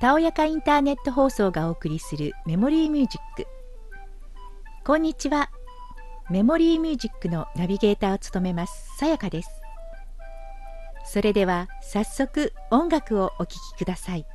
たおやかインターネット放送がお送りするメモリーミュージック。こんにちは。メモリーミュージックのナビゲーターを務めますさやかです。それでは早速音楽をお聴きください。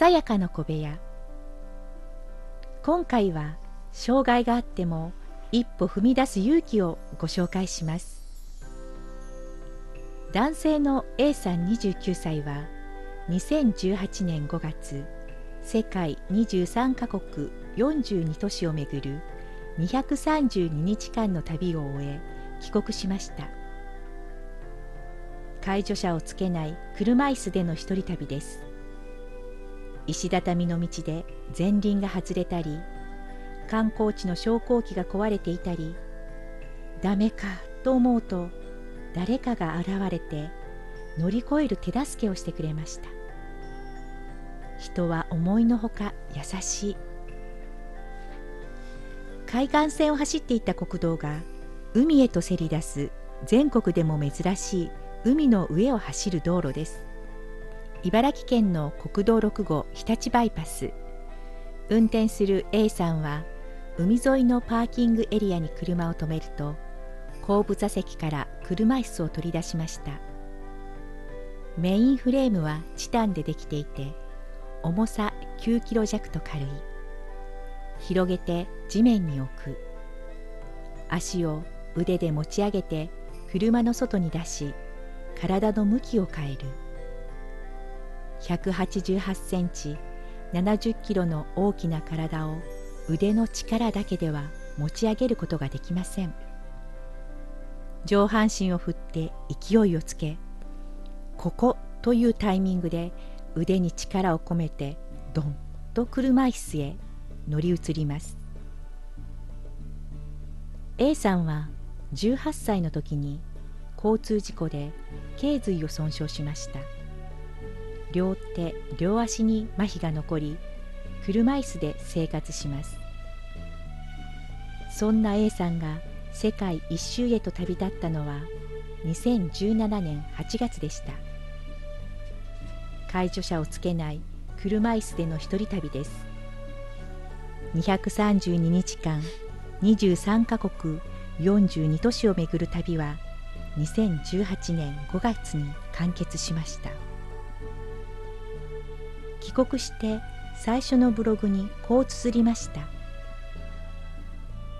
さやかの小部屋。今回は障害があっても一歩踏み出す勇気をご紹介します。男性の A さん29歳は2018年5月世界23カ国42都市を巡る232日間の旅を終え帰国しました。介助者をつけない車椅子での一人旅です。石畳の道で前輪が外れたり観光地の昇降機が壊れていたりダメかと思うと誰かが現れて乗り越える手助けをしてくれました。人は思いのほか優しい。海岸線を走っていた国道が海へとせり出す全国でも珍しい海の上を走る道路です。茨城県の国道6号日立バイパス。運転する A さんは海沿いのパーキングエリアに車を止めると後部座席から車椅子を取り出しました。メインフレームはチタンでできていて重さ9キロ弱と軽い。広げて地面に置く。足を腕で持ち上げて車の外に出し体の向きを変える。188センチ70キロの大きな体を腕の力だけでは持ち上げることができません。上半身を振って勢いをつけここというタイミングで腕に力を込めてドンと車椅子へ乗り移ります。A さんは18歳の時に交通事故で頸髄を損傷しました。両手両足に麻痺が残り車椅子で生活します。そんな A さんが世界一周へと旅立ったのは2017年8月でした。介助者をつけない車椅子での一人旅です。232日間23カ国42都市を巡る旅は2018年5月に完結しました。帰国して最初のブログにこう綴りました。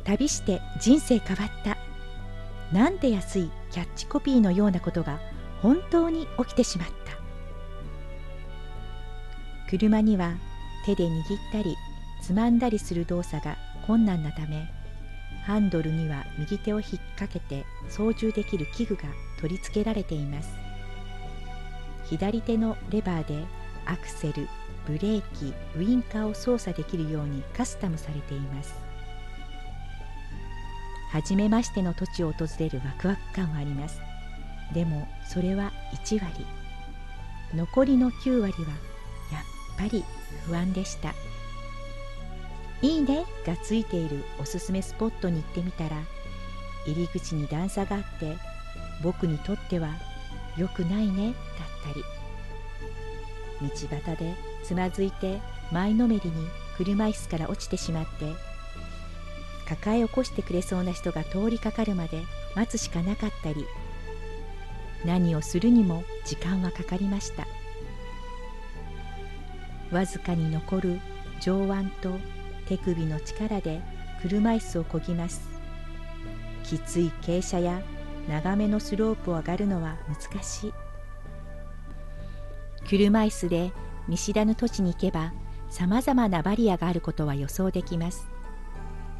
旅して人生変わった。なんて安いキャッチコピーのようなことが本当に起きてしまった。車には手で握ったりつまんだりする動作が困難なためハンドルには右手を引っ掛けて操縦できる器具が取り付けられています。左手のレバーでアクセルブレーキウインカーを操作できるようにカスタムされています。初めましての土地を訪れるワクワク感はあります。でもそれは1割。残りの9割はやっぱり不安でした。いいねがついているおすすめスポットに行ってみたら入り口に段差があって僕にとっては良くないねだったり。道端でつまずいて前のめりに車椅子から落ちてしまって抱え起こしてくれそうな人が通りかかるまで待つしかなかったり何をするにも時間はかかりました。わずかに残る上腕と手首の力で車椅子をこぎます。きつい傾斜や長めのスロープを上がるのは難しい。車椅子で見知らぬ土地に行けばさまざまなバリアがあることは予想できます。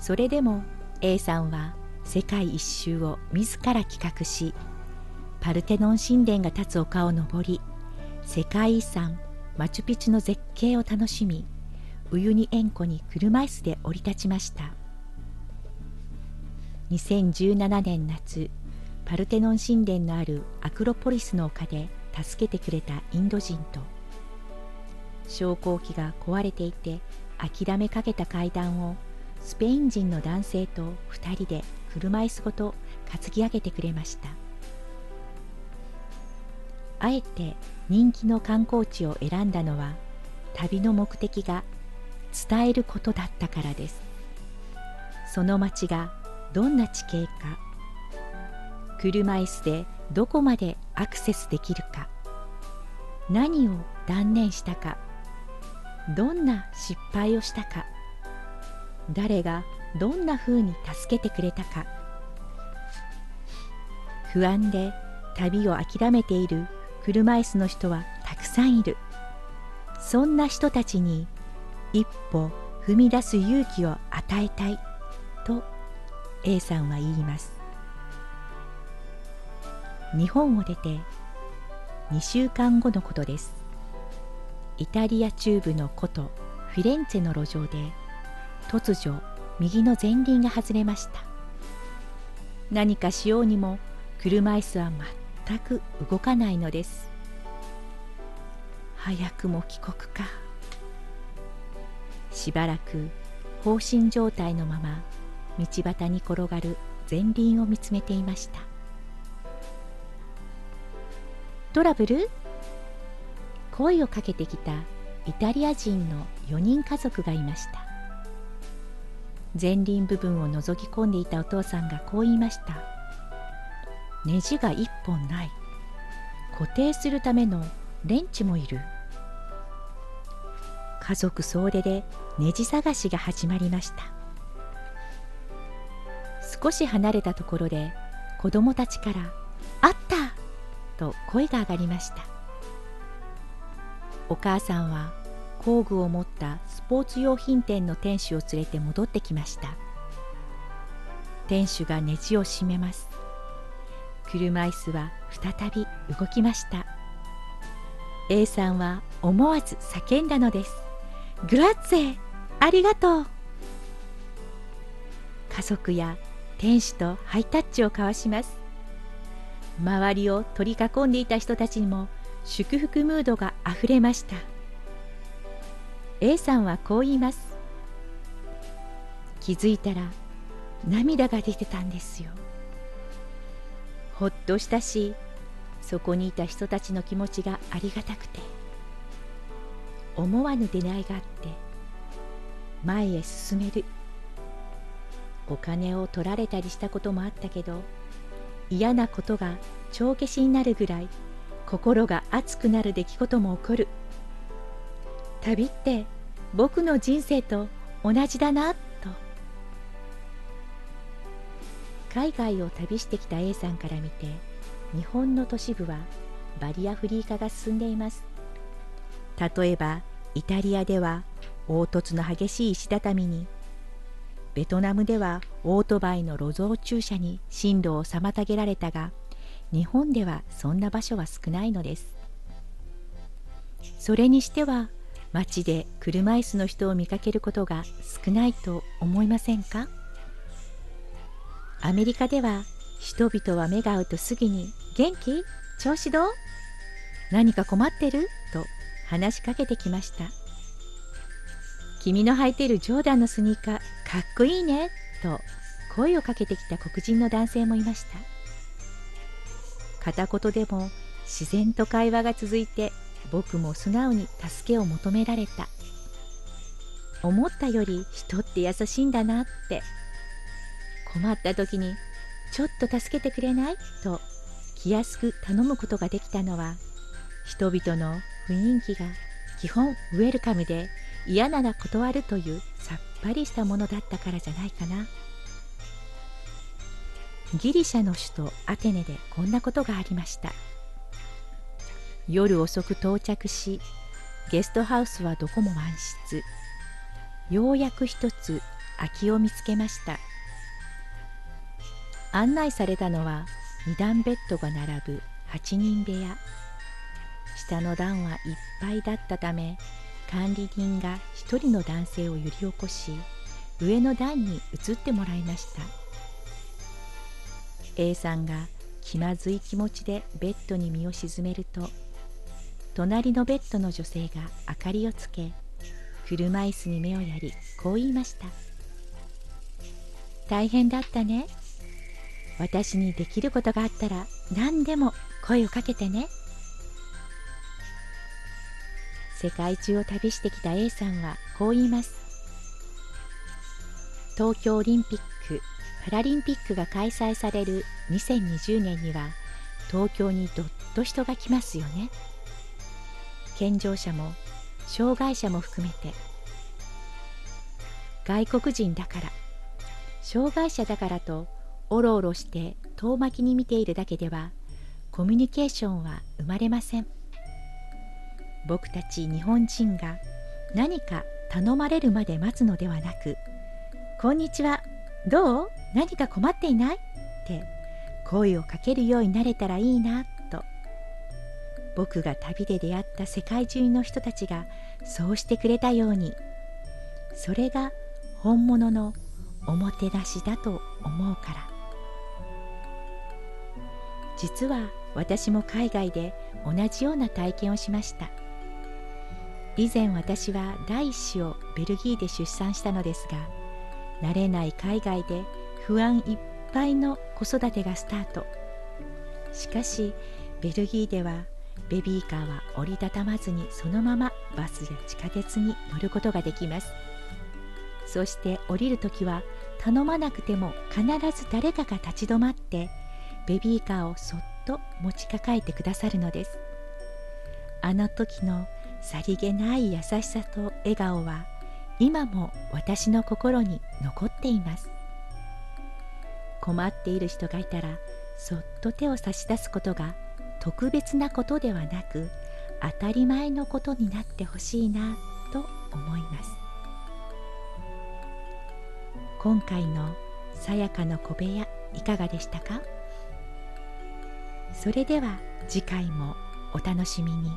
それでも A さんは世界一周を自ら企画しパルテノン神殿が立つ丘を登り世界遺産マチュピチュの絶景を楽しみウユニ塩湖に車椅子で降り立ちました。2017年夏パルテノン神殿のあるアクロポリスの丘で助けてくれたインド人と。昇降機が壊れていて諦めかけた階段をスペイン人の男性と2人で車椅子ごと担ぎ上げてくれました。あえて人気の観光地を選んだのは旅の目的が伝えることだったからです。その町がどんな地形か車椅子でどこまでアクセスできるか。何を断念したか。どんな失敗をしたか。誰がどんなふうに助けてくれたか。不安で旅を諦めている車椅子の人はたくさんいる。そんな人たちに一歩踏み出す勇気を与えたいと A さんは言います。日本を出て2週間後のことです。イタリア中部の古都フィレンツェの路上で突如右の前輪が外れました。何かしようにも車椅子は全く動かないのです。早くも帰国か。しばらく放心状態のまま道端に転がる前輪を見つめていました。トラブル？声をかけてきたイタリア人の4人家族がいました。前輪部分を覗き込んでいたお父さんがこう言いました。ネジが1本ない。固定するためのレンチもいる。家族総出でネジ探しが始まりました。少し離れたところで子供たちから「あった!」と声が上がりました。お母さんは工具を持ったスポーツ用品店の店主を連れて戻ってきました。店主がネジを閉めます。車椅子は再び動きました。A さんは思わず叫んだのです。グラッツェありがとう。家族や店主とハイタッチを交わします。周りを取り囲んでいた人たちにも祝福ムードがあふれました。A さんはこう言います。気づいたら涙が出てたんですよ。ほっとしたしそこにいた人たちの気持ちがありがたくて。思わぬ出会いがあって前へ進める。お金を取られたりしたこともあったけど嫌なことが帳消しになるぐらい心が熱くなる出来事も起こる。旅って僕の人生と同じだなと。海外を旅してきた A さんから見て日本の都市部はバリアフリー化が進んでいます。例えばイタリアでは凹凸の激しい石畳にベトナムではオートバイの路上駐車に進路を妨げられたが日本ではそんな場所は少ないのです。それにしては街で車椅子の人を見かけることが少ないと思いませんか？アメリカでは人々は目が合うとすぐに「元気？調子どう？何か困ってる?」と話しかけてきました。君の履いているジョーダンのスニーカーかっこいいねと声をかけてきた黒人の男性もいました。片言でも自然と会話が続いて僕も素直に助けを求められた。思ったより人って優しいんだなって。困った時に「ちょっと助けてくれない?」と気安く頼むことができたのは人々の雰囲気が基本ウェルカムで嫌なら断るというさっぱりしたものだったからじゃないかな。ギリシャの首都アテネでこんなことがありました。夜遅く到着しゲストハウスはどこも満室。ようやく一つ空きを見つけました。案内されたのは2段ベッドが並ぶ8人部屋。下の段はいっぱいだったため管理人が一人の男性を揺り起こし上の段に移ってもらいました。A さんが気まずい気持ちでベッドに身を沈めると隣のベッドの女性が明かりをつけ車椅子に目をやりこう言いました大変だったね。私にできることがあったら何でも声をかけてね。世界中を旅してきた A さんはこう言います。東京オリンピック・パラリンピックが開催される2020年には東京にどっと人が来ますよね。健常者も障害者も含めて。外国人だから。障害者だからとおろおろして遠巻きに見ているだけではコミュニケーションは生まれません。僕たち日本人が何か頼まれるまで待つのではなく「こんにちはどう？何か困っていない?」って声をかけるようになれたらいいなと。僕が旅で出会った世界中の人たちがそうしてくれたように。それが本物のおもてなしだと思うから。実は私も海外で同じような体験をしました。以前私は第一子をベルギーで出産したのですが慣れない海外で不安いっぱいの子育てがスタート。しかしベルギーではベビーカーは折りたたまずにそのままバスや地下鉄に乗ることができます。そして降りる時は頼まなくても必ず誰かが立ち止まってベビーカーをそっと持ちかかえてくださるのです。あの時のさりげない優しさと笑顔は今も私の心に残っています。困っている人がいたらそっと手を差し出すことが特別なことではなく当たり前のことになってほしいなと思います。今回のさやかの小部屋いかがでしたか？それでは次回もお楽しみに。